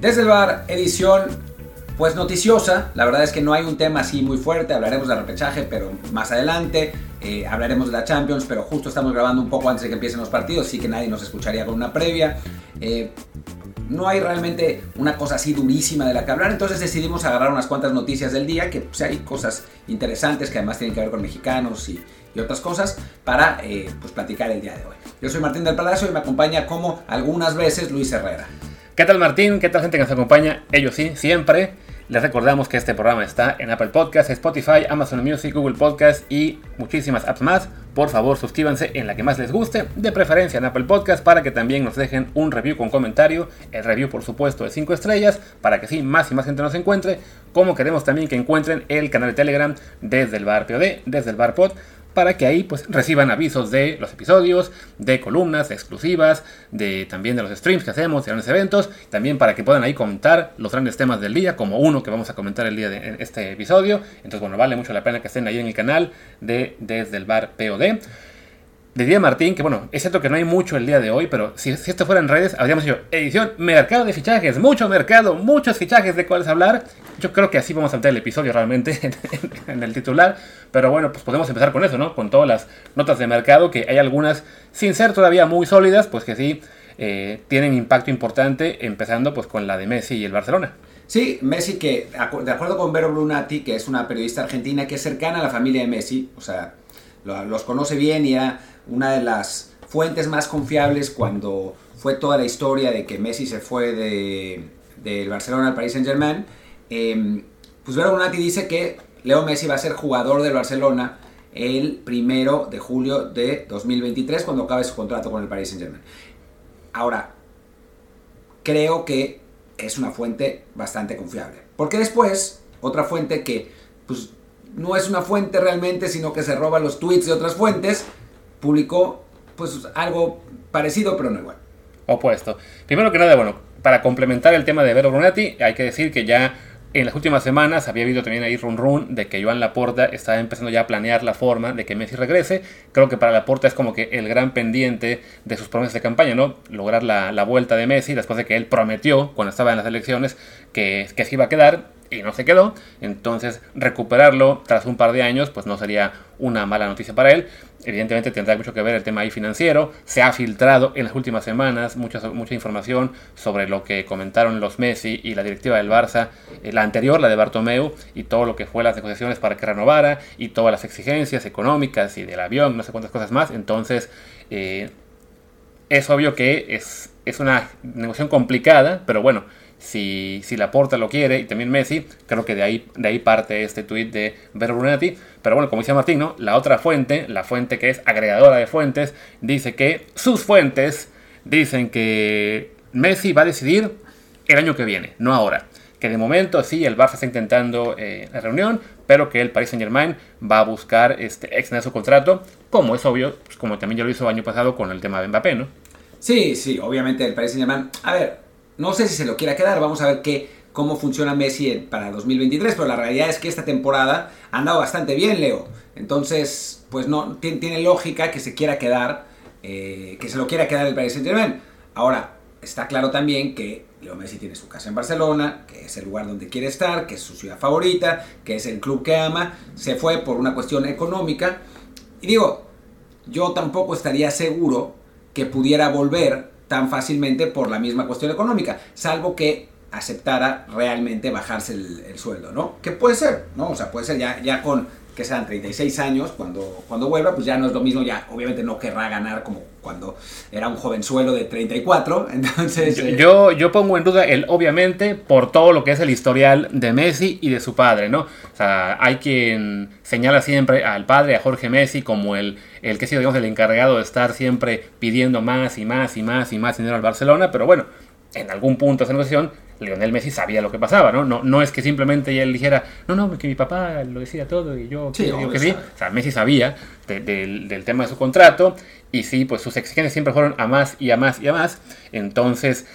Desde el bar, edición pues noticiosa. La verdad es que no hay un tema así muy fuerte. Hablaremos de repechaje, pero más adelante. Eh, hablaremos de la Champions, pero justo estamos grabando un poco antes de que empiecen los partidos, así que nadie nos escucharía con una previa. Eh, no hay realmente una cosa así durísima de la que hablar, entonces decidimos agarrar unas cuantas noticias del día, que pues, hay cosas interesantes que además tienen que ver con mexicanos y, otras cosas, para eh, pues, platicar el día de hoy. Yo soy Martín del Palacio y me acompaña como algunas veces Luis Herrera. ¿Qué tal Martín? ¿Qué tal gente que nos acompaña? Ellos sí, siempre. Les recordamos que este programa está en Apple Podcasts, Spotify, Amazon Music, Google Podcasts y muchísimas apps más. Por favor, suscríbanse en la que más les guste, de preferencia en Apple Podcasts, para que también nos dejen un review con comentario. El review, por supuesto, de 5 estrellas, para que sí, más y más gente nos encuentre. Como queremos también que encuentren el canal de Telegram desde el bar POD, desde el bar Pod para que ahí pues reciban avisos de los episodios, de columnas exclusivas, de también de los streams que hacemos, de grandes eventos, también para que puedan ahí comentar los grandes temas del día, como uno que vamos a comentar el día de este episodio. Entonces, bueno, vale mucho la pena que estén ahí en el canal de Desde el Bar POD diría Martín que, bueno, es cierto que no hay mucho el día de hoy, pero si, esto fuera en redes, habríamos dicho, edición, mercado de fichajes, mucho mercado, muchos fichajes de cuáles hablar. Yo creo que así vamos a empezar el episodio realmente en, el titular. Pero bueno, pues podemos empezar con eso, ¿no? Con todas las notas de mercado, que hay algunas, sin ser todavía muy sólidas, pues que sí eh, tienen impacto importante, empezando pues con la de Messi y el Barcelona. Sí, Messi que, de acuerdo con Vero Brunati, que es una periodista argentina que es cercana a la familia de Messi, o sea, los conoce bien y era una de las fuentes más confiables cuando fue toda la historia de que Messi se fue del de, Barcelona al Paris Saint Germain, eh, pues Vero dice que Leo Messi va a ser jugador del Barcelona el primero de julio de 2023 cuando acabe su contrato con el Paris Saint Germain. Ahora, creo que es una fuente bastante confiable. Porque después, otra fuente que pues, no es una fuente realmente, sino que se roba los tweets de otras fuentes, publicó pues algo parecido pero no igual. Opuesto. Primero que nada, bueno, para complementar el tema de Vero Brunati, hay que decir que ya en las últimas semanas había habido también ahí run run de que Joan Laporta estaba empezando ya a planear la forma de que Messi regrese. Creo que para Laporta es como que el gran pendiente de sus promesas de campaña, ¿no? Lograr la, la vuelta de Messi después de que él prometió cuando estaba en las elecciones que, que se iba a quedar y no se quedó. Entonces recuperarlo tras un par de años pues no sería una mala noticia para él. Evidentemente tendrá mucho que ver el tema ahí financiero. Se ha filtrado en las últimas semanas mucha, mucha información sobre lo que comentaron los Messi y la directiva del Barça, eh, la anterior, la de Bartomeu, y todo lo que fue las negociaciones para que renovara y todas las exigencias económicas y del avión, no sé cuántas cosas más. Entonces eh, es obvio que es, es una negociación complicada, pero bueno si, si Laporta lo quiere y también Messi, creo que de ahí, de ahí parte este tuit de Vero Brunetti. Pero bueno, como decía Martín, la otra fuente, la fuente que es agregadora de fuentes, dice que sus fuentes dicen que Messi va a decidir el año que viene, no ahora. Que de momento sí, el Barça está intentando eh, la reunión, pero que el Paris Saint Germain va a buscar este, extender su contrato, como es obvio, pues como también ya lo hizo el año pasado con el tema de Mbappé, ¿no? Sí, sí, obviamente el Paris Saint Germain. A ver, no sé si se lo quiera quedar, vamos a ver qué, cómo funciona Messi para 2023, pero la realidad es que esta temporada ha andado bastante bien, Leo. Entonces, pues no tiene, lógica que se quiera quedar, eh, que se lo quiera quedar el Paris Saint Germain. Ahora, está claro también que Leo Messi tiene su casa en Barcelona, que es el lugar donde quiere estar, que es su ciudad favorita, que es el club que ama. Se fue por una cuestión económica. Y digo, yo tampoco estaría seguro que pudiera volver tan fácilmente por la misma cuestión económica, salvo que aceptara realmente bajarse el, sueldo, ¿no? Que puede ser, ¿no? O sea, puede ser ya, ya con que sean 36 años cuando, cuando vuelva, pues ya no es lo mismo, ya obviamente no querrá ganar como cuando era un jovenzuelo de 34, entonces... Eh, yo, yo pongo en duda el obviamente por todo lo que es el historial de Messi y de su padre, ¿no? O sea, hay quien señala siempre al padre, a Jorge Messi, como el, el que ha sido, digamos, el encargado de estar siempre pidiendo más y más y más y más dinero al Barcelona, pero bueno, en algún punto de esa negociación Lionel Messi sabía lo que pasaba, ¿no? No, no es que simplemente él dijera, no, no, que mi papá lo decía todo y yo digo que sí. O sea, Messi sabía del tema de su contrato y sí, pues sus exigencias siempre fueron a más y a más y a más. Entonces,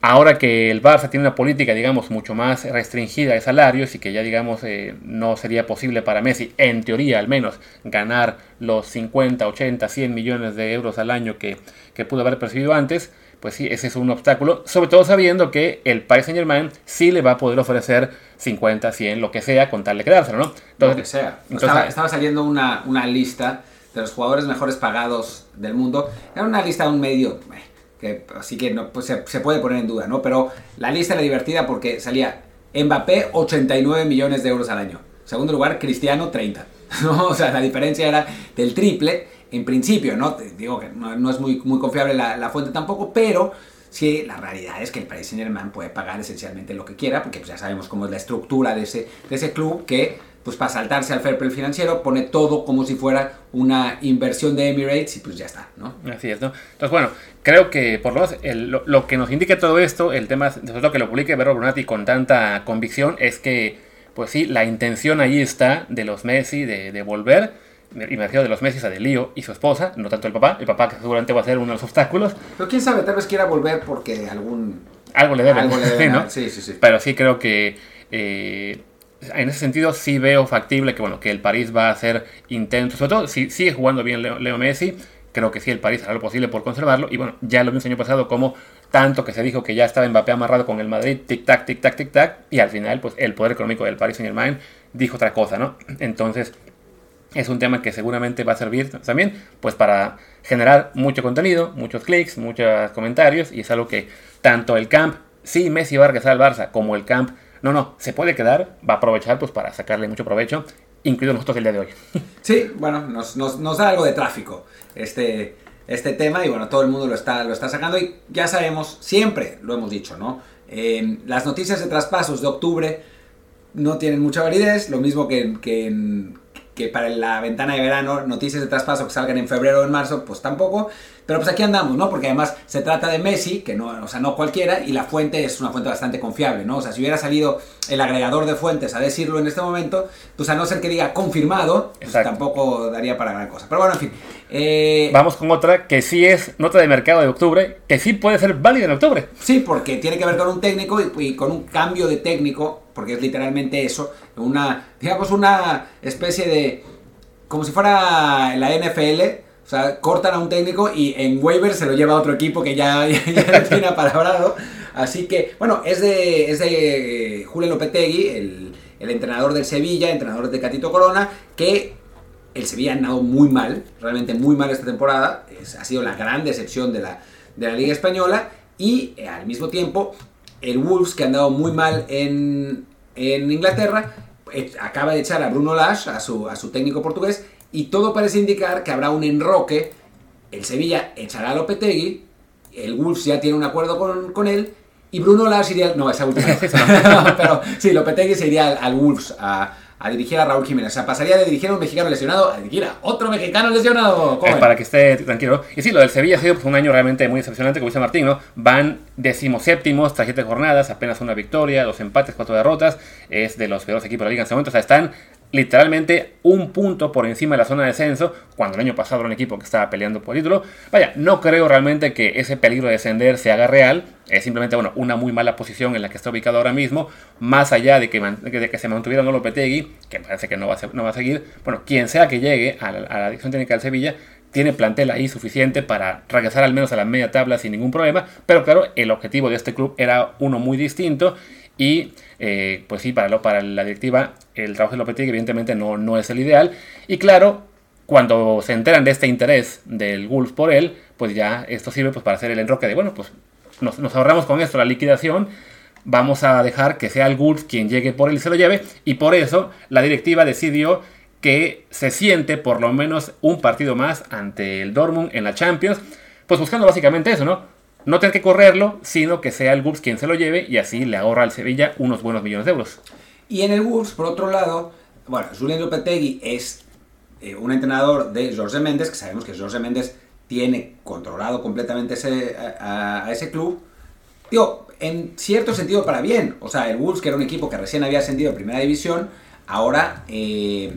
ahora que el Barça tiene una política, digamos, mucho más restringida de salarios y que ya, digamos, eh, no sería posible para Messi, en teoría al menos, ganar los 50, 80, 100 millones de euros al año que, que pudo haber percibido antes, pues sí, ese es un obstáculo, sobre todo sabiendo que el Paris Saint Germain sí le va a poder ofrecer 50, 100, lo que sea, con tal de quedárselo, ¿no? Entonces, lo que sea. estaba, estaba, saliendo una, una, lista de los jugadores mejores pagados del mundo. Era una lista de un medio, eh, que, así que no, pues se, se, puede poner en duda, ¿no? Pero la lista era divertida porque salía Mbappé 89 millones de euros al año. Segundo lugar, Cristiano 30. ¿no? O sea, la diferencia era del triple en principio, ¿no? Te digo que no, es muy, muy confiable la, fuente tampoco, pero sí, la realidad es que el Paris Saint Germain puede pagar esencialmente lo que quiera, porque pues ya sabemos cómo es la estructura de ese, de ese club, que pues para saltarse al fair play financiero pone todo como si fuera una inversión de Emirates y pues ya está, ¿no? Así es, ¿no? Entonces, bueno, creo que por lo menos lo, que nos indique todo esto, el tema, sobre todo que lo publique Vero Brunati con tanta convicción, es que, pues sí, la intención ahí está de los Messi de, de volver y me refiero de los Messi a de Lío y su esposa, no tanto el papá, el papá que seguramente va a ser uno de los obstáculos. Pero quién sabe, tal vez quiera volver porque algún... Algo le debe. Algo le debe ¿no? Sí, sí, sí. Pero sí creo que... Eh, en ese sentido sí veo factible que bueno que el París va a hacer intentos, sobre todo si sigue jugando bien Leo, Messi, creo que sí el París hará lo posible por conservarlo y bueno, ya lo vimos el año pasado como tanto que se dijo que ya estaba Mbappé amarrado con el Madrid, tic tac, tic tac, tic tac y al final pues el poder económico del Paris Saint-Germain dijo otra cosa, ¿no? Entonces, es un tema que seguramente va a servir también pues para generar mucho contenido, muchos clics, muchos comentarios y es algo que tanto el camp, sí, Messi va a al Barça, como el camp, no, no, se puede quedar, va a aprovechar pues para sacarle mucho provecho, incluido nosotros el día de hoy. Sí, bueno, nos, nos, da algo de tráfico este, este tema y bueno, todo el mundo lo está, lo está sacando y ya sabemos, siempre lo hemos dicho, ¿no? Eh, las noticias de traspasos de octubre no tienen mucha validez, lo mismo que, que en que para la ventana de verano, noticias de traspaso que salgan en febrero o en marzo, pues tampoco. Pero pues aquí andamos, ¿no? Porque además se trata de Messi, que no, o sea, no cualquiera, y la fuente es una fuente bastante confiable, ¿no? O sea, si hubiera salido el agregador de fuentes a decirlo en este momento, pues a no ser que diga confirmado, pues tampoco daría para gran cosa. Pero bueno, en fin. Eh, Vamos con otra que sí es nota de mercado de octubre, que sí puede ser válida en octubre. Sí, porque tiene que ver con un técnico y con un cambio de técnico porque es literalmente eso, una, digamos, una especie de, como si fuera la NFL, o sea, cortan a un técnico y en waiver se lo lleva a otro equipo que ya, ya, lo tiene apalabrado. Así que, bueno, es de, es de eh, Julio Lopetegui, el, el entrenador del Sevilla, entrenador de Catito Corona, que el Sevilla ha andado muy mal, realmente muy mal esta temporada, ha sido la gran decepción de la, de la Liga Española y eh, al mismo tiempo el Wolves, que ha andado muy mal en, Inglaterra, eh, acaba de echar a Bruno Lage, a su, a su técnico portugués, y todo parece indicar que habrá un enroque. El Sevilla echará a Lopetegui, el Wolves ya tiene un acuerdo con, él, y Bruno Lage iría... No, esa última pero sí, Lopetegui se iría al, al Wolves a a dirigir a Raúl Jiménez. O sea, pasaría de dirigir a un mexicano lesionado a dirigir a otro mexicano lesionado. para que esté tranquilo. Y sí, lo del Sevilla ha sido pues, un año realmente muy decepcionante, como dice Martín, ¿no? Van decimoséptimos tras siete jornadas, apenas una victoria, dos empates, cuatro derrotas. Es de los peores equipos de la liga en este momento. O sea, están literalmente un punto por encima de la zona de descenso, cuando el año pasado era un equipo que estaba peleando por título. Vaya, no creo realmente que ese peligro de descender se haga real, es simplemente bueno, una muy mala posición en la que está ubicado ahora mismo, más allá de que, de que se mantuviera no Lopetegui, que parece que no va, a, no va a seguir, bueno, quien sea que llegue a la, a técnica del Sevilla, tiene plantel ahí suficiente para regresar al menos a la media tabla sin ningún problema, pero claro, el objetivo de este club era uno muy distinto y eh, pues sí, para, para la directiva el trabajo de Lopetegui evidentemente no, no es el ideal. Y claro, cuando se enteran de este interés del Wolf por él, pues ya esto sirve pues, para hacer el enroque de, bueno, pues nos, ahorramos con esto la liquidación, vamos a dejar que sea el Wolf quien llegue por él y se lo lleve. Y por eso la directiva decidió que se siente por lo menos un partido más ante el Dortmund en la Champions, pues buscando básicamente eso, ¿no? No tener que correrlo, sino que sea el Wolves quien se lo lleve y así le ahorra al Sevilla unos buenos millones de euros. Y en el Wolves, por otro lado, bueno, Julián Lopetegui es eh, un entrenador de Jorge Méndez, que sabemos que Jorge Méndez tiene controlado completamente ese, a, ese club. Digo, en cierto sentido para bien. O sea, el Wolves, que era un equipo que recién había ascendido a Primera División, ahora eh,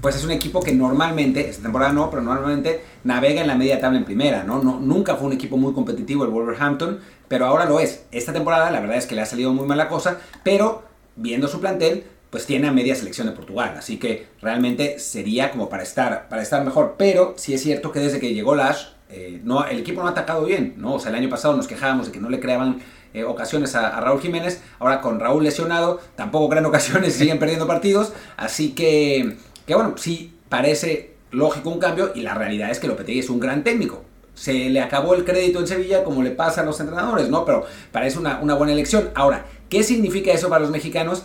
pues es un equipo que normalmente, esta temporada no, pero normalmente navega en la media tabla en primera, ¿no? no nunca fue un equipo muy competitivo el Wolverhampton, pero ahora lo es. Esta temporada la verdad es que le ha salido muy mal la cosa, pero viendo su plantel, pues tiene a media selección de Portugal, así que realmente sería como para estar, para estar mejor, pero sí es cierto que desde que llegó Lash, eh, no, el equipo no ha atacado bien, ¿no? O sea, el año pasado nos quejábamos de que no le creaban eh, ocasiones a, Raúl Jiménez, ahora con Raúl lesionado, tampoco crean ocasiones siguen perdiendo partidos, así que, que bueno, sí parece lógico un cambio y la realidad es que Lopetegui es un gran técnico. Se le acabó el crédito en Sevilla como le pasa a los entrenadores, ¿no? Pero parece una, una buena elección. Ahora, ¿qué significa eso para los mexicanos?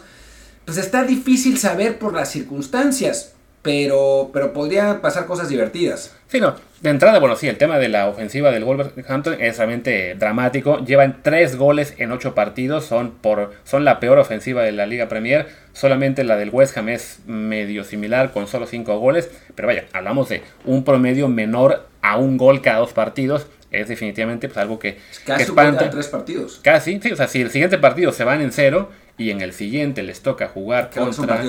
Pues está difícil saber por las circunstancias pero, pero podría pasar cosas divertidas. Sí, no. De entrada, bueno, sí, el tema de la ofensiva del Wolverhampton es realmente dramático. Llevan tres goles en ocho partidos, son, por, son la peor ofensiva de la Liga Premier. Solamente la del West Ham es medio similar, con solo cinco goles. Pero vaya, hablamos de un promedio menor a un gol cada dos partidos. Es definitivamente pues, algo que, casi que espanta. tres partidos. Casi, sí, o sea, si el siguiente partido se van en cero y en el siguiente les toca jugar contra,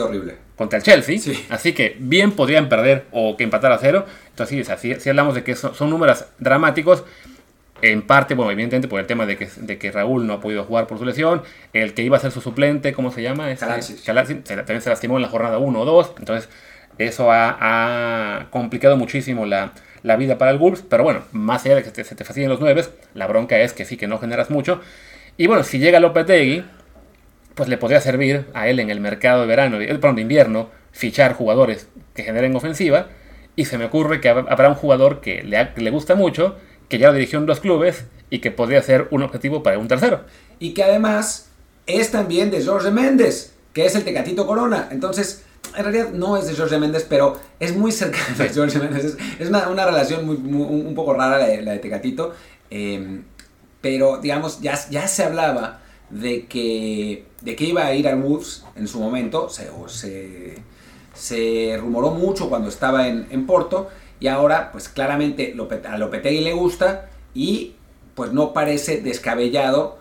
contra el Chelsea. Así que bien podrían perder o que empatar a cero. Entonces, sí, si, hablamos de que son, números dramáticos, en parte, bueno, evidentemente por el tema de que, de que Raúl no ha podido jugar por su lesión, el que iba a ser su suplente, ¿cómo se llama? Este, también se lastimó en la jornada 1 o 2, entonces eso ha, complicado muchísimo la, vida para el Wolves, pero bueno, más allá de que se te fascinen los 9, la bronca es que sí que no generas mucho. Y bueno, si llega Lopetegui, pues le podría servir a él en el mercado de verano, perdón, de invierno, fichar jugadores que generen ofensiva. Y se me ocurre que habrá un jugador que le, le gusta mucho, que ya lo dirigió en dos clubes y que podría ser un objetivo para un tercero. Y que además es también de Jorge Méndez, que es el Tecatito Corona. Entonces, en realidad no es de Jorge Méndez, pero es muy cercano de Jorge Méndez. Es, una, relación muy, un poco rara la de, Tecatito. Em, pero, digamos, ya, ya se hablaba de que, de que iba a ir al Wolves en su momento, se, se, rumoró mucho cuando estaba en, en, Porto y ahora pues claramente a Lopetegui le gusta y pues no parece descabellado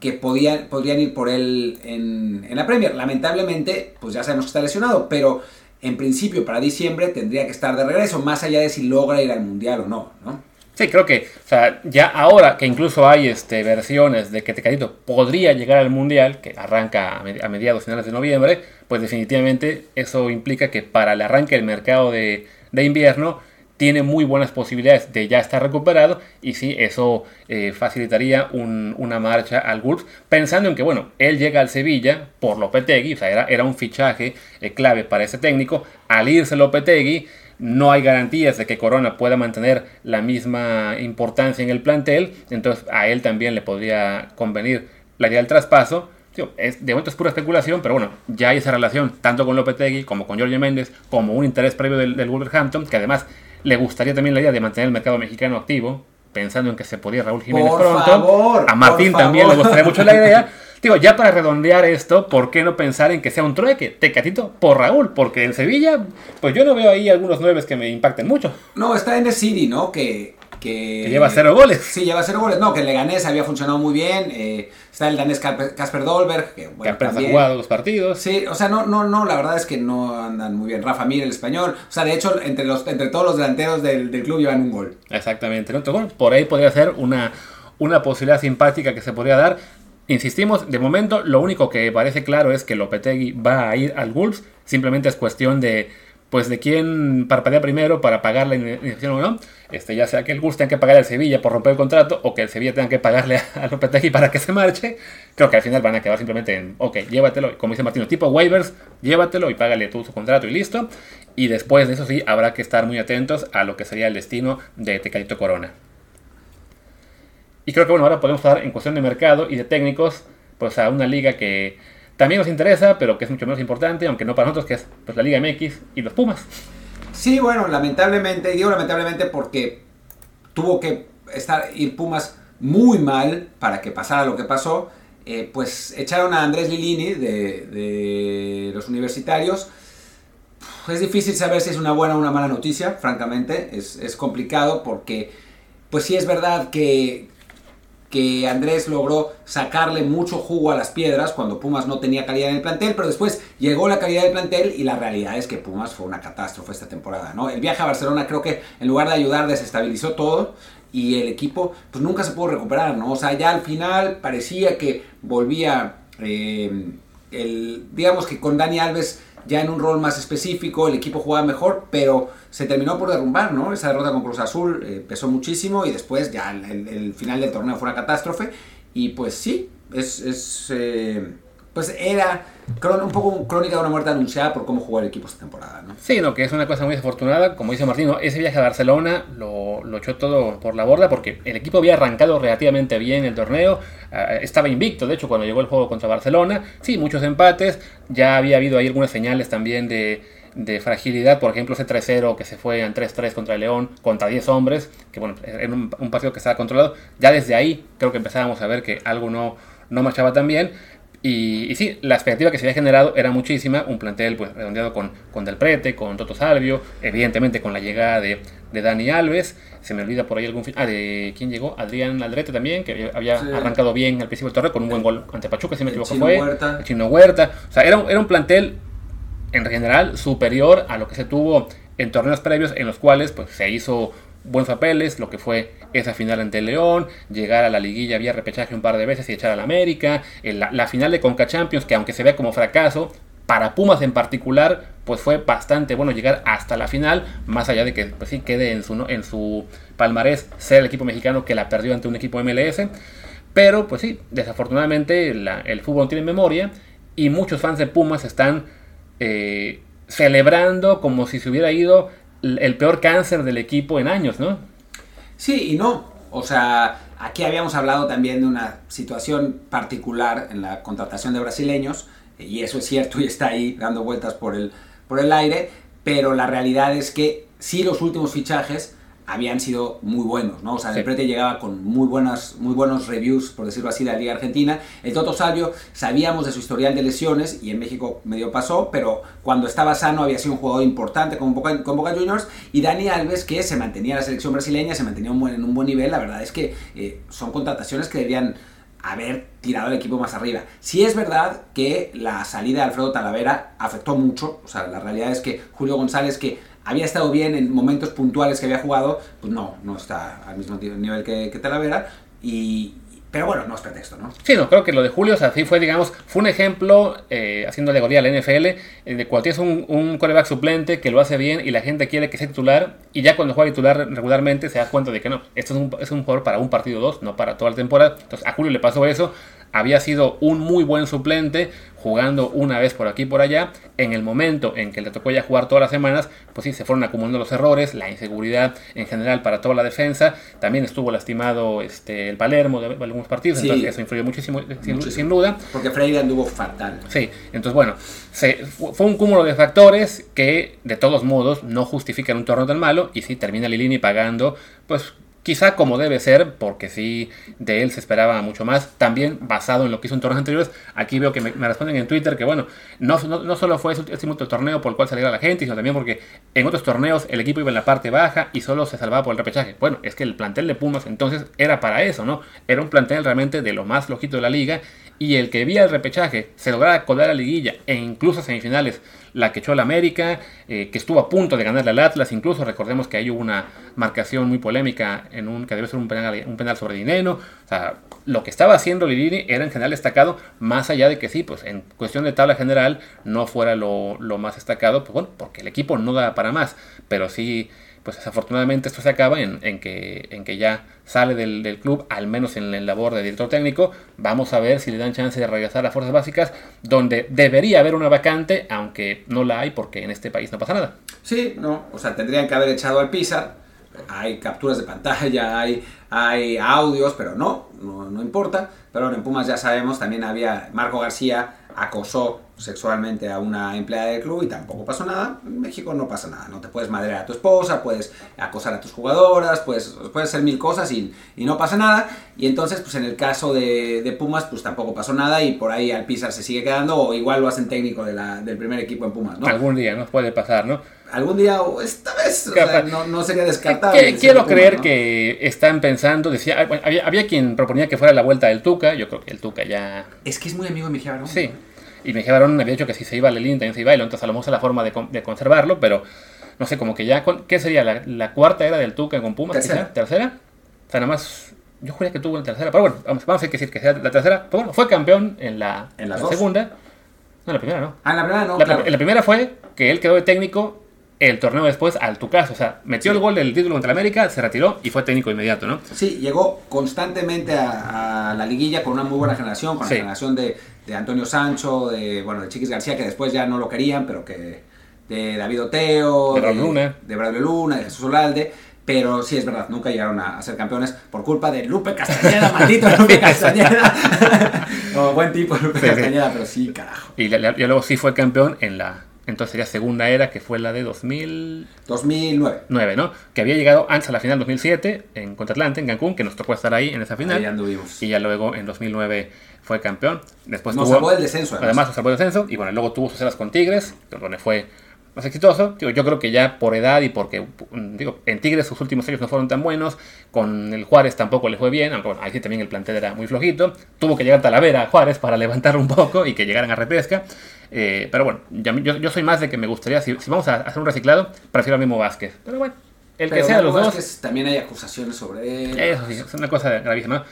que podían, podrían ir por él en, en la Premier. Lamentablemente pues ya sabemos que está lesionado, pero en principio para diciembre tendría que estar de regreso, más allá de si logra ir al Mundial o no, ¿no? Sí, creo que, o sea, ya ahora que incluso hay este, versiones de que Tecatito podría llegar al Mundial, que arranca a mediados, finales de noviembre, pues definitivamente eso implica que para el arranque del mercado de, invierno tiene muy buenas posibilidades de ya estar recuperado y sí, eso eh, facilitaría una marcha al Wolves, pensando en que, bueno, él llega al Sevilla por Lopetegui, o sea, era, era un fichaje eh, clave para ese técnico, al irse Lopetegui, no hay garantías de que Corona pueda mantener la misma importancia en el plantel, entonces a él también le podría convenir la idea del traspaso. Es, de momento es pura especulación, pero bueno, ya hay esa relación tanto con Lopetegui como con Jorge Méndez, como un interés previo del, Wolverhampton, que además le gustaría también la idea de mantener el mercado mexicano activo, pensando en que se podía Raúl Jiménez pronto. a Martín también le gustaría mucho la idea. Digo, ya para redondear esto, ¿por qué no pensar en que sea un trueque? Tecatito por Raúl, porque en Sevilla, pues yo no veo ahí algunos nueves que me impacten mucho. No, está en el City, ¿no? Que, que, lleva cero goles. Sí, lleva cero goles. No, que el Leganés había funcionado muy bien. Eh, está el danés Casper Dolberg, que, bueno, que apenas ha jugado dos partidos. Sí, o sea, no, no, no, la verdad es que no andan muy bien. Rafa Mir, el español. O sea, de hecho, entre, los, entre todos los delanteros del, club llevan un gol. Exactamente. Entonces, bueno, por ahí podría ser una, una posibilidad simpática que se podría dar. Insistimos, de momento lo único que parece claro es que Lopetegui va a ir al Wolves, simplemente es cuestión de pues de quién parpadea primero para pagar la iniciación o no. Este, ya sea que el Wolves tenga que pagar al Sevilla por romper el contrato o que el Sevilla tenga que pagarle a, Lopetegui para que se marche. Creo que al final van a quedar simplemente en, ok, llévatelo, como dice Martino, tipo waivers, llévatelo y págale tú su contrato y listo. Y después de eso sí, habrá que estar muy atentos a lo que sería el destino de Tecadito Corona. Y creo que bueno, ahora podemos hablar en cuestión de mercado y de técnicos, pues a una liga que también nos interesa, pero que es mucho menos importante, aunque no para nosotros, que es pues, la Liga MX y los Pumas. Sí, bueno, lamentablemente, digo lamentablemente porque tuvo que estar, ir Pumas muy mal para que pasara lo que pasó. Eh, pues echaron a Andrés Lilini de, de los universitarios. Es difícil saber si es una buena o una mala noticia, francamente. Es, es complicado porque, pues sí es verdad que, que Andrés logró sacarle mucho jugo a las piedras cuando Pumas no tenía calidad en el plantel, pero después llegó la calidad del plantel y la realidad es que Pumas fue una catástrofe esta temporada, ¿no? El viaje a Barcelona creo que en lugar de ayudar desestabilizó todo y el equipo pues nunca se pudo recuperar, ¿no? O sea, ya al final parecía que volvía... Eh, el, digamos que con Dani Alves ya en un rol más específico, el equipo jugaba mejor, pero se terminó por derrumbar, ¿no? Esa derrota con Cruz Azul eh, pesó muchísimo y después ya el, final del torneo fue una catástrofe. Y pues sí, es, es eh, pues era un poco crónica de una muerte anunciada por cómo jugó el equipo esta temporada. ¿no? Sí, no, que es una cosa muy desafortunada. Como dice Martino, ese viaje a Barcelona lo, lo, echó todo por la borda porque el equipo había arrancado relativamente bien el torneo. Uh, estaba invicto, de hecho, cuando llegó el juego contra Barcelona. Sí, muchos empates. Ya había habido ahí algunas señales también de, de fragilidad. Por ejemplo, ese 3-0 que se fue en 3-3 contra el León, contra 10 hombres, que bueno, era un, un partido que estaba controlado. Ya desde ahí creo que empezábamos a ver que algo no, no marchaba tan bien. Y, y, sí, la expectativa que se había generado era muchísima, un plantel pues redondeado con, con Del Prete, con Toto Salvio, evidentemente con la llegada de, de Dani Alves, se me olvida por ahí algún... Ah, ¿de quién llegó? Adrián Aldrete también, que había sí. arrancado bien al principio del torneo con un buen gol ante Pachuca, si me equivoco fue. Huerta. El Chino Huerta. O sea, era un, era un plantel en general superior a lo que se tuvo en torneos previos en los cuales pues se hizo buenos papeles, lo que fue esa final ante el León, llegar a la liguilla vía repechaje un par de veces y echar a la América, la, la, final de Conca Champions, que aunque se vea como fracaso, para Pumas en particular, pues fue bastante bueno llegar hasta la final, más allá de que pues sí quede en su, en su palmarés ser el equipo mexicano que la perdió ante un equipo MLS, pero pues sí, desafortunadamente el fútbol no tiene memoria y muchos fans de Pumas están eh, celebrando como si se hubiera ido el peor cáncer del equipo en años, ¿no? Sí y no. O sea, aquí habíamos hablado también de una situación particular en la contratación de brasileños, y eso es cierto y está ahí dando vueltas por el, por el aire, pero la realidad es que sí los últimos fichajes habían sido muy buenos, ¿no? O sea, sí. Del Prete llegaba con muy, buenas, muy buenos reviews, por decirlo así, de la Liga Argentina. El Toto Salvio, sabíamos de su historial de lesiones y en México medio pasó, pero cuando estaba sano había sido un jugador importante con Boca, con Boca Juniors. Y Dani Alves, que se mantenía en la selección brasileña, se mantenía un buen, en un buen nivel. La verdad es que eh, son contrataciones que deberían haber tirado el equipo más arriba. Sí es verdad que la salida de Alfredo Talavera afectó mucho, o sea, la realidad es que Julio González, que había estado bien en momentos puntuales que había jugado, pues no, no está al mismo nivel que, que Talavera. Y, pero bueno, no es pretexto, ¿no? Sí, no, creo que lo de Julio, o sea, sí fue, digamos, fue un ejemplo, eh, haciendo alegoría a la NFL, de cuando tienes un, un coreback suplente que lo hace bien y la gente quiere que sea titular, y ya cuando juega titular regularmente se da cuenta de que no, esto es un, es un jugador para un partido o dos, no para toda la temporada. Entonces a Julio le pasó eso, había sido un muy buen suplente, jugando una vez por aquí y por allá. En el momento en que le tocó ya jugar todas las semanas, pues sí, se fueron acumulando los errores, la inseguridad en general para toda la defensa. También estuvo lastimado este, el Palermo de, algunos partidos, sí. entonces eso influyó muchísimo, sin, muchísimo, sin, duda. Porque Freire anduvo fatal. Sí, entonces bueno, se, fue un cúmulo de factores que de todos modos no justifican un torneo tan malo y sí termina Lilini pagando pues Quizá como debe ser, porque sí, de él se esperaba mucho más. También basado en lo que hizo en torneos anteriores. Aquí veo que me, responden en Twitter que, bueno, no, no, solo fue este último torneo por el cual saliera la gente, sino también porque en otros torneos el equipo iba en la parte baja y solo se salvaba por el repechaje. Bueno, es que el plantel de Pumas entonces era para eso, ¿no? Era un plantel realmente de lo más flojito de la liga. Y el que vía el repechaje se lograra colar a liguilla e incluso a semifinales la que echó la América, eh, que estuvo a punto de ganarle al Atlas, incluso recordemos que hay hubo una marcación muy polémica en un que debe ser un penal, un penal sobre Dineno, o sea, lo que estaba haciendo Lilini era en general destacado, más allá de que sí, pues en cuestión de tabla general no fuera lo, lo más destacado, pues bueno, porque el equipo no da para más, pero sí pues desafortunadamente esto se acaba en, en, que, en que ya sale del, club, al menos en la labor de director técnico. Vamos a ver si le dan chance de regresar a fuerzas básicas, donde debería haber una vacante, aunque no la hay porque en este país no pasa nada. Sí, no, o sea, tendrían que haber echado al Pizar. Hay capturas de pantalla, hay, hay audios, pero no, no, no importa. Pero en Pumas ya sabemos, también había Marco García acosó sexualmente a una empleada del club y tampoco pasó nada. En México no pasa nada, no te puedes madrear a tu esposa, puedes acosar a tus jugadoras, puedes, puedes hacer mil cosas y, y, no pasa nada. Y entonces, pues en el caso de, de, Pumas, pues tampoco pasó nada y por ahí Alpizar se sigue quedando o igual lo hacen técnico de del primer equipo en Pumas. Algún día, ¿no? Puede pasar, ¿no? Algún día, o esta vez, o sea, no, no, sería descartable. quiero creer ¿no? que están pensando, decía, había, había, quien proponía que fuera la vuelta del Tuca, yo creo que el Tuca ya... Es que es muy amigo de Mejía Barón. Sí, y Mejía Barón había dicho que si se iba a Lelín también se iba, y entonces a lo mejor es la forma de, de, conservarlo, pero no sé, como que ya, ¿qué sería? ¿La, la cuarta era del Tuca con Pumas? Tercera. Quizá? ¿Tercera? O sea, nada más, yo juraría que tuvo la tercera, pero bueno, vamos, vamos a decir que sea la tercera, pero bueno, fue campeón en la, en la segunda, No, la primera no. Ah, en la primera no, La, claro. la primera fue que él quedó de técnico el torneo después al Tucaso. O sea, metió el gol del título contra América, se retiró y fue técnico inmediato, ¿no? Sí, llegó constantemente a, a la liguilla con una muy buena generación, con Sí. la generación de, de Antonio Sancho, de bueno de Chiquis García, que después ya no lo querían, pero que de David Oteo, De Braulio Luna. de Braulio Luna, de Jesús Olalde. Pero sí es verdad, nunca llegaron a, a ser campeones por culpa de Lupe Castañeda, maldito Lupe Castañeda. no, buen tipo Lupe Sí, sí. Castañeda, pero sí, carajo. Y, y luego sí fue campeón en la entonces sería segunda era, que fue la de 2009, 2009. ¿no? Que había llegado antes a la final 2007 en contra Atlante, en Cancún, que nos tocó estar ahí en esa final. Ahí anduvimos. Y ya luego en 2009 fue campeón. Después Nos tuvo, salvó del descenso, además. Además, nos salvó del descenso. Y bueno, luego tuvo sus eras con Tigres, donde fue más exitoso. Digo, yo creo que ya por edad y porque, mm, digo, en Tigres sus últimos años no fueron tan buenos. Con el Juárez tampoco le fue bien, aunque bueno, ahí sí también el plantel era muy flojito. Tuvo que llegar Talavera a Juárez para levantar un poco y que llegaran a repesca. Eh, pero bueno, ya- yo, yo soy más de que me gustaría, si, si vamos a hacer un reciclado, prefiero al mismo Vázquez. Pero bueno, el que sea de los Memo dos. Vázquez también hay acusaciones sobre él. Eso sí, es una cosa gravísima.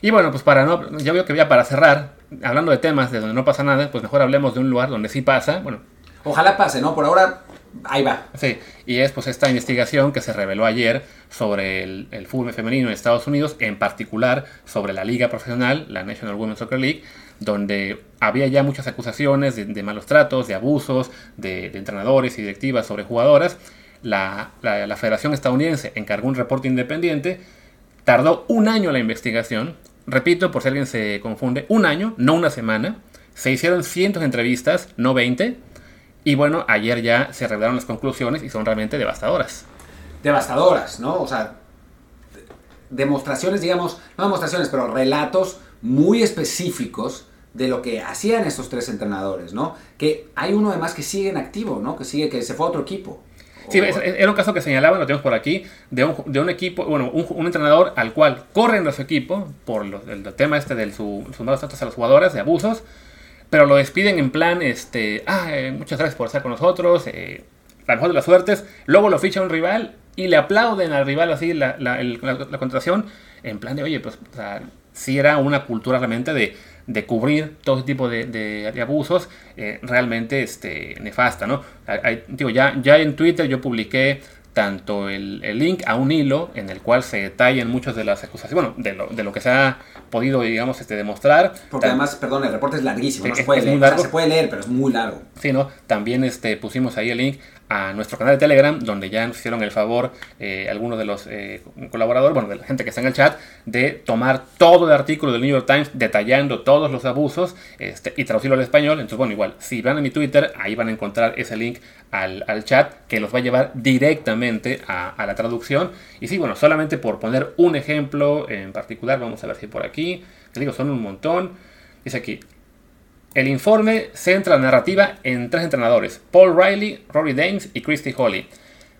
Y bueno, pues para no, yo veo que ya para cerrar, hablando de temas de donde no pasa nada, pues mejor hablemos de un lugar donde sí pasa. Bueno, Ojalá pase, ¿no? Por ahora, ahí va. sí, y es pues esta investigación que se reveló ayer sobre el, el fútbol femenino en Estados Unidos, en particular sobre la liga profesional, la National Women's Soccer League, donde había ya muchas acusaciones de, de malos tratos, de abusos, de, de entrenadores y directivas sobre jugadoras. La, la- la Federación Estadounidense encargó un reporte independiente Tardó un año la investigación. Repito, por si alguien se confunde, un año, no una semana. Se hicieron cientos de entrevistas, no 20. Y bueno, ayer ya se revelaron las conclusiones y son realmente devastadoras. Devastadoras, ¿no? O sea, demostraciones, digamos, no demostraciones, pero relatos muy específicos de lo que hacían estos tres entrenadores, ¿no? Que hay uno además que sigue en activo, ¿no? Que sigue, que se fue a otro equipo. Sí, era un caso que señalaban, lo tenemos por aquí, de un, de un equipo, bueno, un, un entrenador al cual corren de su equipo por lo- el, tema este de su, sus malos tratos a las jugadoras, de abusos, pero lo despiden en plan, este, ah, muchas gracias por estar con nosotros, eh, la mejor de las suertes, luego lo ficha un rival y le aplauden al rival así la, la, el- la- la contratación, en plan de, oye, pues, o sí era una cultura realmente de, de cubrir todo tipo de, de- de abusos, eh, realmente este, nefasta, ¿no? Digo, ya, ya en Twitter yo publiqué tanto el, el link a un hilo en el cual se detallan muchas de las acusaciones, bueno, de lo, de lo que se ha podido, digamos, este, demostrar. Porque además, perdón, el reporte es larguísimo, no se puede leer. O sea, se puede leer, pero es muy largo. Sí, ¿no? También este, pusimos ahí el link a nuestro canal de Telegram, donde ya nos hicieron el favor eh, algunos de los eh, colaboradores, bueno, de la gente que está en el chat, de tomar todo el artículo del New York Times detallando todos los abusos este, y traducirlo al español. Entonces, bueno, igual, si van a mi Twitter, ahí van a encontrar ese link al, al chat que los va a llevar directamente a, la traducción. Y sí, bueno, solamente por poner un ejemplo en particular, vamos a ver si por aquí, te digo, son un montón. Dice aquí, el informe centra la narrativa en tres entrenadores, Paul Riley, Rory Dames y Christy Holly.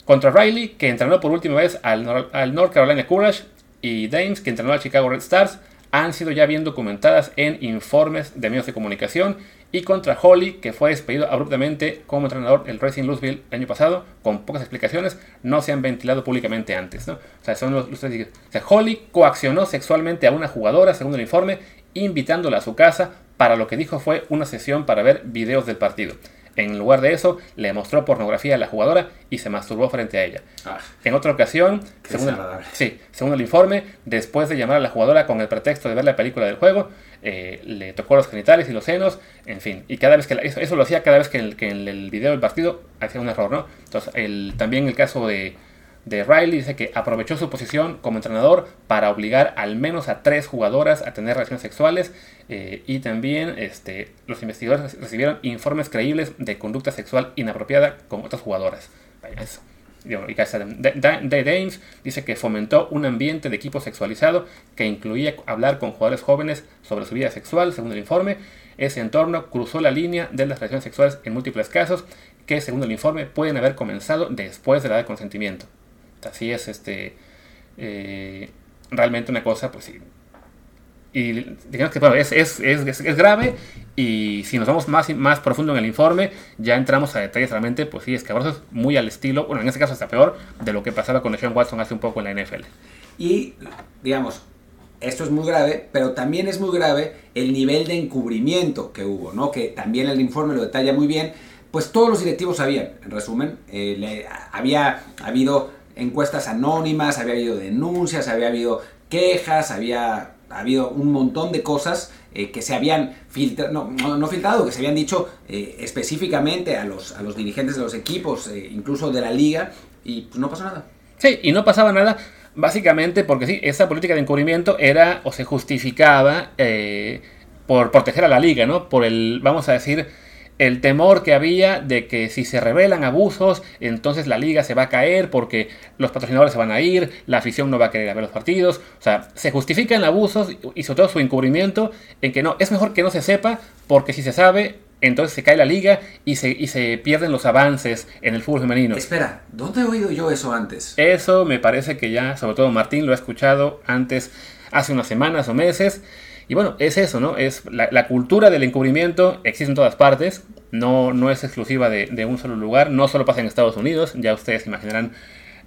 Contra Riley, que entrenó por última vez al, Nor- al North Carolina Courage, y Dames, que entrenó al Chicago Red Stars, han sido ya bien documentadas en informes de medios de comunicación. Y contra Holly, que fue despedido abruptamente como entrenador del Racing Louisville el año pasado, con pocas explicaciones, no se han ventilado públicamente antes. ¿no? O sea, son los, los tres- o sea, Holly coaccionó sexualmente a una jugadora, según el informe, invitándola a su casa para lo que dijo fue una sesión para ver videos del partido. En lugar de eso, le mostró pornografía a la jugadora y se masturbó frente a ella. Ah, En otra ocasión, según el, sí, según el informe, después de llamar a la jugadora con el pretexto de ver la película del juego, eh, le tocó los genitales y los senos, en fin. Y cada vez que la- eso, eso lo hacía cada vez que, el, que en el video del partido hacía un error, ¿no? Entonces, el, también el caso de, de Riley dice que aprovechó su posición como entrenador para obligar al menos a tres jugadoras a tener relaciones sexuales eh, y también este, los investigadores recibieron informes creíbles de conducta sexual inapropiada con otras jugadoras. Vaya, eso. Y Dames dice que fomentó un ambiente de equipo sexualizado que incluía hablar con jugadores jóvenes sobre su vida sexual, según el informe. Ese entorno cruzó la línea de las relaciones sexuales en múltiples casos que, según el informe, pueden haber comenzado después de la edad de consentimiento. Así es, este, eh, realmente una cosa, pues sí. Y digamos que es, es, es, es- es grave y si nos vamos más, más profundo en el informe, ya entramos a detalles realmente, pues sí, escabrosos, muy al estilo, bueno, en este caso hasta peor, de lo que pasaba con Sean Watson hace un poco en la NFL. Y, digamos, esto es muy grave, pero también es muy grave el nivel de encubrimiento que hubo, ¿no? Que también el informe lo detalla muy bien. Pues todos los directivos sabían, en resumen, eh, había habido encuestas anónimas, había habido denuncias, había habido quejas, había habido un montón de cosas eh, que se habían filtrado, no, no, filtrado, que se habían dicho eh, específicamente a los, a los dirigentes de los equipos, incluso de la liga, y pues no pasó nada. Sí, y no pasaba nada Básicamente porque sí, esa política de encubrimiento era o se justificaba eh, por proteger a la liga, ¿no? Por el, vamos a decir, el temor que había de que si se revelan abusos, entonces la liga se va a caer porque los patrocinadores se van a ir, la afición no va a querer ver los partidos. O sea, se justifican abusos y sobre todo su encubrimiento en que no, es mejor que no se sepa porque si se sabe, entonces se cae la liga y se, y se pierden los avances en el fútbol femenino. Espera, ¿dónde he oído yo eso antes? Eso me parece que ya, sobre todo Martín, lo ha escuchado antes, hace unas semanas o meses. Y bueno, es eso, ¿no? Es la, cultura del encubrimiento existe en todas partes, no, no es exclusiva de, un solo lugar, no solo pasa en Estados Unidos, ya ustedes imaginarán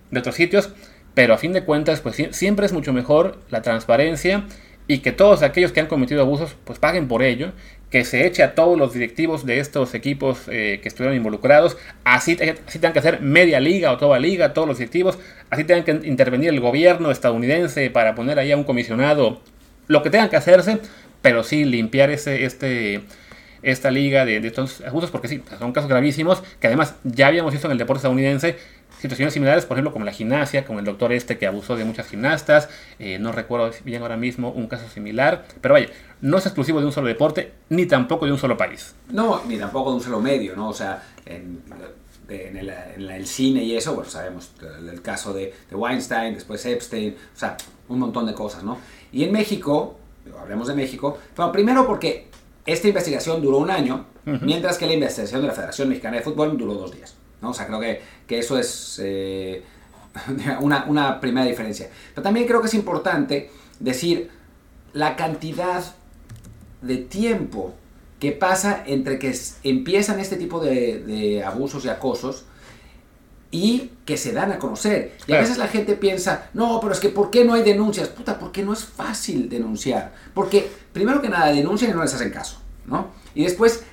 de otros sitios, pero a fin de cuentas, pues siempre es mucho mejor la transparencia y que todos aquellos que han cometido abusos, pues paguen por ello que se eche a todos los directivos de estos equipos eh, que estuvieron involucrados, así, así tengan que hacer media liga o toda liga, todos los directivos, así tengan que intervenir el gobierno estadounidense para poner ahí a un comisionado, lo que tengan que hacerse, pero sí limpiar ese, este, esta liga de, de estos abusos, porque sí, son casos gravísimos que además ya habíamos visto en el deporte estadounidense situaciones similares, por ejemplo, como la gimnasia, con el doctor este que abusó de muchas gimnastas, eh, no recuerdo bien ahora mismo un caso similar, pero vaya, no es exclusivo de un solo deporte, ni tampoco de un solo país. No, ni tampoco de un solo medio, ¿no? O sea, en, el, cine y eso, bueno, sabemos el, caso de, Weinstein, después Epstein, o sea, un montón de cosas, ¿no? Y en México, hablemos de México, bueno, primero porque esta investigación duró un año, mientras que la investigación de la Federación Mexicana de Fútbol duró dos días. ¿no? O sea, creo que, que eso es eh, una, una, primera diferencia. Pero también creo que es importante decir la cantidad de tiempo que pasa entre que empiezan este tipo de, de abusos y acosos y que se dan a conocer. Y a veces la gente piensa, no, pero es que ¿por qué no hay denuncias? Puta, porque no es fácil denunciar. Porque, primero que nada, denuncian y no les hacen caso, ¿no? Y después,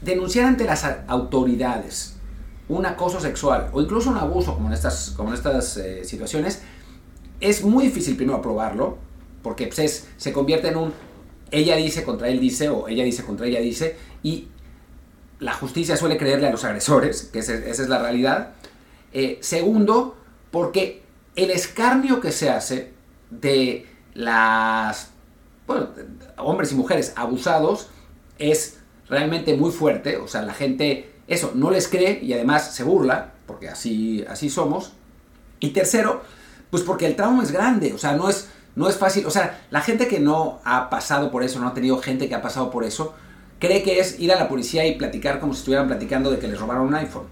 denunciar ante las autoridades un acoso sexual o incluso un abuso, como en estas, como en estas eh, situaciones, es muy difícil primero probarlo, porque pues, se convierte en un ella dice contra él dice o ella dice contra ella dice, y la justicia suele creerle a los agresores, que esa, es la realidad. Eh, segundo, porque el escarnio que se hace de las bueno, hombres y mujeres abusados es realmente muy fuerte, o sea, la gente eso no les cree y además se burla, porque así, así somos. Y tercero, pues porque el trauma es grande, o sea, no es, no es fácil, o sea, la gente que no ha pasado por eso, no ha tenido gente que ha pasado por eso, cree que es ir a la policía y platicar como si estuvieran platicando de que les robaron un iPhone,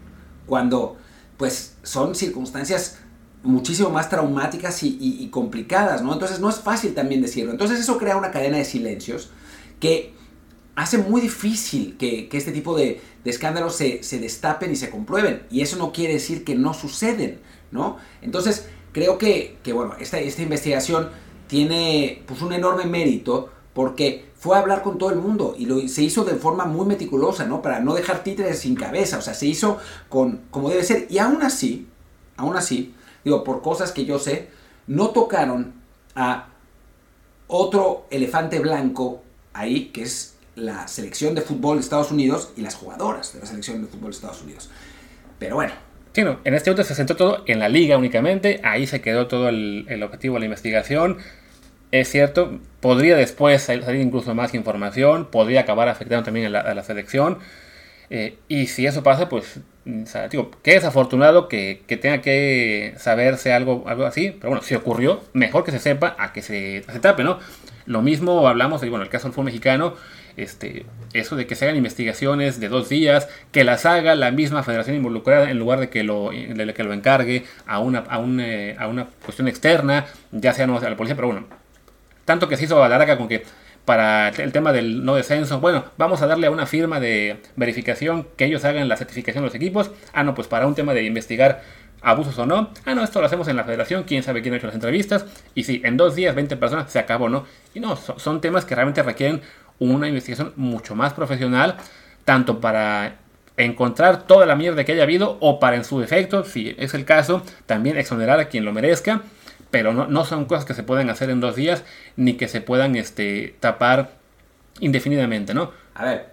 cuando pues son circunstancias muchísimo más traumáticas y, complicadas, ¿no? Entonces no es fácil también decirlo. Entonces eso crea una cadena de silencios que hace muy difícil que, este tipo de, escándalos se, destapen y se comprueben. Y eso no quiere decir que no suceden, ¿no? Entonces, creo que, bueno, esta, esta investigación tiene pues, un enorme mérito porque fue a hablar con todo el mundo y lo, se hizo de forma muy meticulosa, ¿no? Para no dejar títeres sin cabeza, o sea, se hizo con, como debe ser. Y aún así, aún así, digo, por cosas que yo sé, no tocaron a otro elefante blanco ahí, que es la selección de fútbol de Estados Unidos y las jugadoras de la selección de fútbol de Estados Unidos. Pero bueno. Sí, no, en este momento se centró todo en la liga únicamente, ahí se quedó todo el, objetivo de la investigación. Es cierto, podría después salir incluso más información, podría acabar afectando también a la, selección. Eh, y si eso pasa, pues, digo, qué desafortunado que, que, tenga que saberse algo, algo así, pero bueno, si ocurrió, mejor que se sepa a que se, se tape, ¿no? Lo mismo hablamos de, bueno, el caso del fútbol mexicano, este, eso de que se hagan investigaciones de dos días, que las haga la misma federación involucrada en lugar de que lo, que lo encargue a una, a, eh, a una cuestión externa, ya sea no, a la policía, pero bueno, tanto que se hizo a la larga con que para el tema del no descenso, bueno, vamos a darle a una firma de verificación que ellos hagan la certificación de los equipos. Ah, no, pues para un tema de investigar abusos o no. Ah, no, esto lo hacemos en la federación, quién sabe quién ha hecho las entrevistas. Y sí, en dos días, 20 personas, se acabó, ¿no? Y no, son, temas que realmente requieren una investigación mucho más profesional, tanto para encontrar toda la mierda que haya habido o para en su defecto, si es el caso, también exonerar a quien lo merezca. Pero no, no son cosas que se pueden hacer en dos días ni que se puedan este, tapar indefinidamente, ¿no? A ver,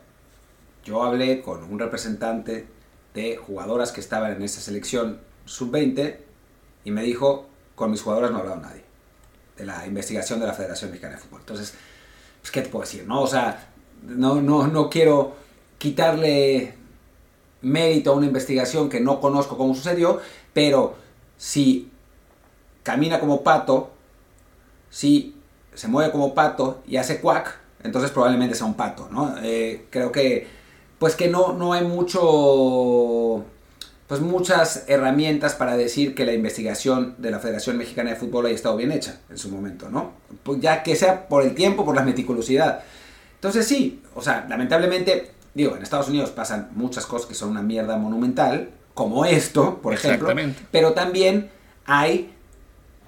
yo hablé con un representante de jugadoras que estaban en esa selección sub-20 y me dijo, con mis jugadoras no ha hablado nadie de la investigación de la Federación Mexicana de Fútbol. Entonces, pues, ¿qué te puedo decir? No, o sea, no, no, no quiero quitarle mérito a una investigación que no conozco cómo sucedió, pero si camina como pato, si se mueve como pato y hace cuac, entonces probablemente sea un pato, ¿no? Eh, creo que, pues que no, no hay mucho pues muchas herramientas para decir que la investigación de la Federación Mexicana de Fútbol haya estado bien hecha en su momento, ¿no? Pues ya que sea por el tiempo, por la meticulosidad. Entonces sí, o sea, lamentablemente, digo, en Estados Unidos pasan muchas cosas que son una mierda monumental, como esto, por ejemplo, pero también hay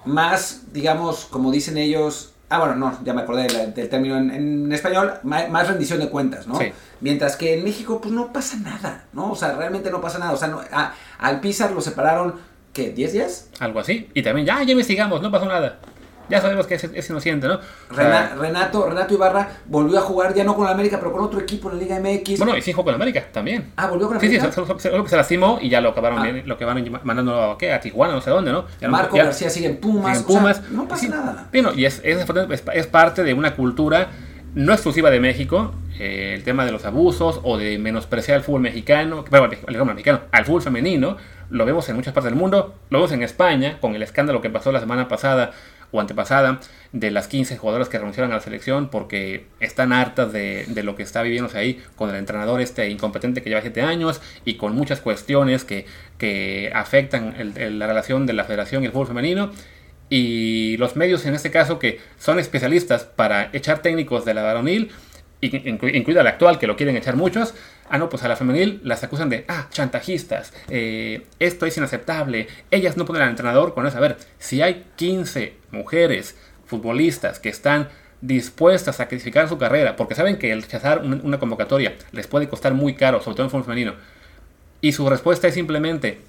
más, digamos, como dicen ellos, Ah, bueno, no, ya me acordé del, término en, español, más, rendición de cuentas, ¿no? Mientras que en México, pues no pasa nada, ¿no? O sea, realmente no pasa nada. O sea, al Pizar lo separaron, ¿qué? ¿10 días? Algo así. Y también, ya, ya investigamos, no pasó nada ya sabemos que es, inocente, ¿no? Renato, Renato Ibarra volvió a jugar ya no con la América, pero con otro equipo en la Liga MX. Bueno, y sí jugó con la América también. Ah, volvió con la América. Sí, sí, se, se, lastimó y ya lo acabaron ah. bien, lo que van mandando a, ¿qué? a Tijuana, no sé dónde, ¿no? Marco García sigue en Pumas. en Pumas. no pasa nada. Bueno, y es, es, es parte de una cultura no exclusiva de México, eh, el tema de los abusos o de menospreciar al fútbol mexicano, bueno, el fútbol mexicano, al fútbol femenino, lo vemos en muchas partes del mundo, lo vemos en España, con el escándalo que pasó la semana pasada o antepasada de las 15 jugadoras que renunciaron a la selección porque están hartas de, lo que está viviéndose ahí con el entrenador este incompetente que lleva 7 años y con muchas cuestiones que, que afectan la relación de la federación y el fútbol femenino. Y los medios en este caso que son especialistas para echar técnicos de la varonil, incluida la actual que lo quieren echar muchos, Ah, no, pues a la femenil las acusan de, ah, chantajistas, eh, esto es inaceptable, ellas no ponen al entrenador con eso. A ver, si hay 15 mujeres futbolistas que están dispuestas a sacrificar su carrera porque saben que el rechazar una, convocatoria les puede costar muy caro, sobre todo en fútbol femenino, y su respuesta es simplemente,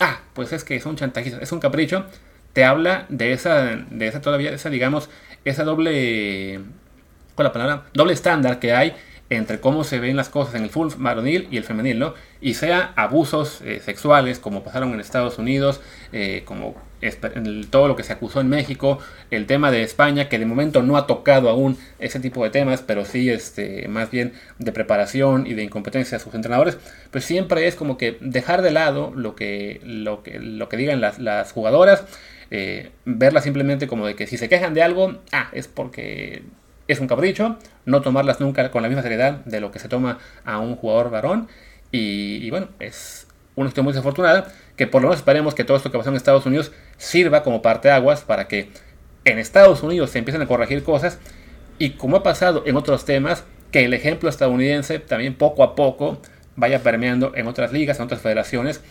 ah, pues es que son chantajistas, es un capricho, te habla de esa, de esa todavía, esa digamos, esa doble, ¿cuál la palabra? Doble estándar que hay entre cómo se ven las cosas en el fútbol varonil y el femenil, ¿no? Y sea abusos eh, sexuales como pasaron en Estados Unidos, eh, como todo lo que se acusó en México, el tema de España, que de momento no ha tocado aún ese tipo de temas, pero sí este, más bien de preparación y de incompetencia de sus entrenadores, pues siempre es como que dejar de lado lo que, lo que, lo que digan las, jugadoras, eh, verlas simplemente como de que si se quejan de algo, ah, es porque es un capricho, no tomarlas nunca con la misma seriedad de lo que se toma a un jugador varón. Y, bueno, es una cuestión muy desafortunada que por lo menos esperemos que todo esto que pasó en Estados Unidos sirva como parte aguas para que en Estados Unidos se empiecen a corregir cosas y como ha pasado en otros temas, que el ejemplo estadounidense también poco a poco vaya permeando en otras ligas, en otras federaciones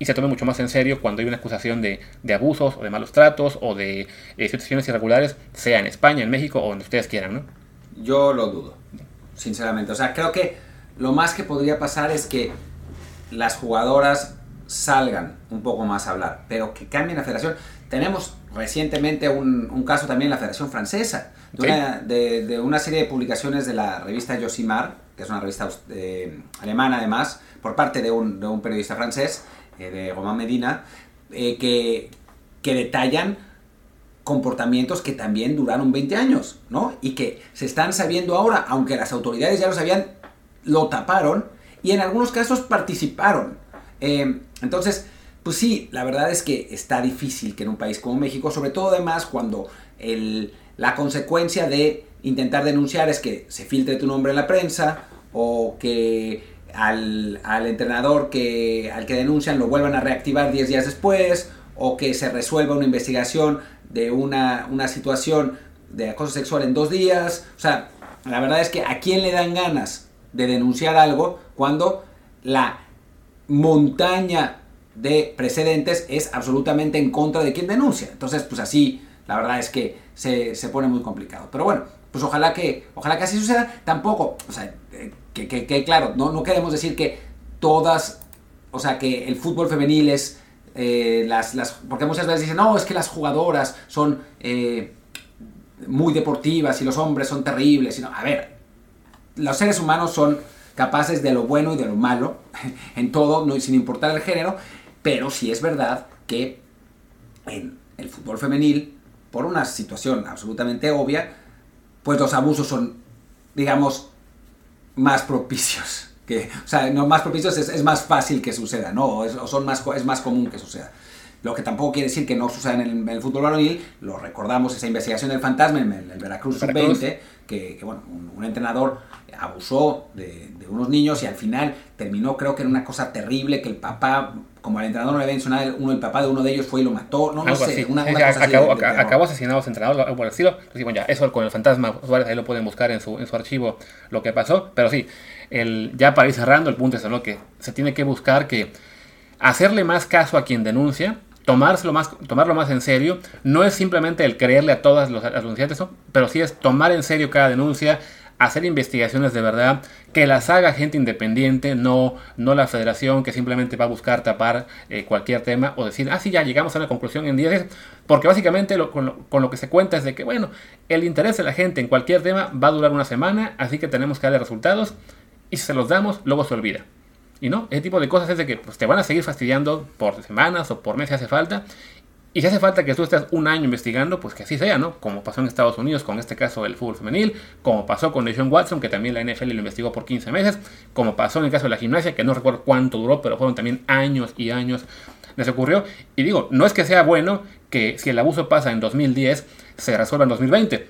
y se tome mucho más en serio cuando hay una acusación de, abusos o de malos tratos o de eh, situaciones irregulares, sea en España, en México o donde ustedes quieran, ¿no? Yo lo dudo, sinceramente. O sea, creo que lo más que podría pasar es que las jugadoras salgan un poco más a hablar, pero que cambien la federación. Tenemos recientemente un, caso también en la Federación Francesa, de, una, serie de publicaciones de la revista Josimar, que es una revista eh, alemana además, por parte de un, de un periodista francés, de Román Medina, eh, que, que detallan comportamientos que también duraron 20 años, ¿no? Y que se están sabiendo ahora, aunque las autoridades ya lo sabían, lo taparon y en algunos casos participaron. Eh, entonces, pues sí, la verdad es que está difícil que en un país como México, sobre todo además cuando el, la consecuencia de intentar denunciar es que se filtre tu nombre en la prensa o que al, entrenador que, al que denuncian lo vuelvan a reactivar 10 días después, o que se resuelva una investigación de una, situación de acoso sexual en dos días. O sea, la verdad es que a quién le dan ganas de denunciar algo cuando la montaña de precedentes es absolutamente en contra de quien denuncia. Entonces, pues así, la verdad es que se, se pone muy complicado. Pero bueno, pues ojalá que, ojalá que así suceda. Tampoco, o sea, que, que, claro, no, no queremos decir que todas, o sea, que el fútbol femenil es eh, las, las, porque muchas veces dicen, no, es que las jugadoras son eh, muy deportivas y los hombres son terribles. Y a ver, los seres humanos son capaces de lo bueno y de lo malo en todo, no, sin importar el género, pero sí es verdad que en el fútbol femenil, por una situación absolutamente obvia, pues los abusos son, digamos, más propicios. Que, o sea, no más propicios es, más fácil que suceda, ¿no? O, son más, es más común que suceda. Lo que tampoco quiere decir que no suceda en el, fútbol varonil, lo recordamos, esa investigación del fantasma en el, Veracruz Sub-20, que, bueno, un, entrenador abusó de, unos niños y al final terminó, creo que era una cosa terrible, que el papá, como al entrenador no le había mencionado, uno, el papá de uno de ellos fue y lo mató, no, no sé, una, cosa acabó, así acabó asesinado a ese entrenador, por el estilo. Entonces, ya, eso con el fantasma, Suárez ahí lo pueden buscar en su, en su archivo lo que pasó, pero sí, el, ya para ir cerrando, el punto es ¿no? que se tiene que buscar que hacerle más caso a quien denuncia, tomárselo más, tomarlo más en serio. No es simplemente el creerle a todas los denunciantes, pero sí es tomar en serio cada denuncia, hacer investigaciones de verdad, que las haga gente independiente, no, no la federación que simplemente va a buscar tapar eh, cualquier tema o decir, ah, sí, ya llegamos a una conclusión en 10 porque básicamente con, lo, con, lo, que se cuenta es de que, bueno, el interés de la gente en cualquier tema va a durar una semana, así que tenemos que darle resultados y si se los damos, luego se olvida. Y no, ese tipo de cosas es de que pues, te van a seguir fastidiando por semanas o por meses hace falta. Y si hace falta que tú estés un año investigando, pues que así sea, ¿no? Como pasó en Estados Unidos con este caso del fútbol femenil, como pasó con Deshaun Watson, que también la NFL lo investigó por 15 meses, como pasó en el caso de la gimnasia, que no recuerdo cuánto duró, pero fueron también años y años les ocurrió. Y digo, no es que sea bueno que si el abuso pasa en 2010, se resuelva en 2020.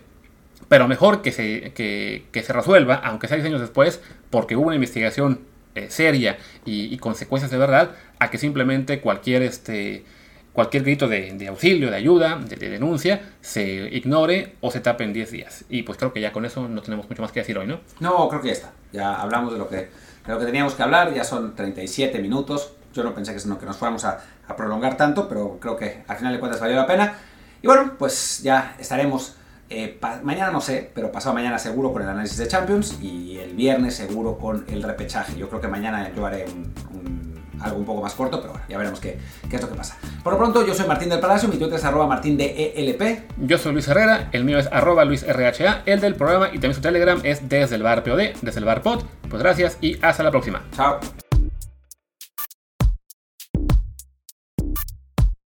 Pero mejor que se, que, que se resuelva, aunque sea 10 años después, porque hubo una investigación eh, seria y, consecuencias de verdad a que simplemente cualquier, este, cualquier grito de, auxilio, de ayuda, de, denuncia, se ignore o se tape en 10 días. Y pues creo que ya con eso no tenemos mucho más que decir hoy, ¿no? No, creo que ya está. Ya hablamos de lo que, de lo que teníamos que hablar, ya son 37 minutos. Yo no pensé que, que nos fuéramos a, a prolongar tanto, pero creo que al final de cuentas valió la pena. Y bueno, pues ya estaremos eh, mañana no sé, pero pasado mañana seguro con el análisis de Champions y el viernes seguro con el repechaje. Yo creo que mañana yo haré algo un poco más corto, pero bueno, ya veremos qué, qué, es lo que pasa. Por lo pronto, yo soy Martín del Palacio, mi Twitter es arroba martín de ELP. Yo soy Luis Herrera, el mío es arroba Luis RHA, el del programa y también su Telegram es desde el bar POD, desde el bar POD. Pues gracias y hasta la próxima. Chao.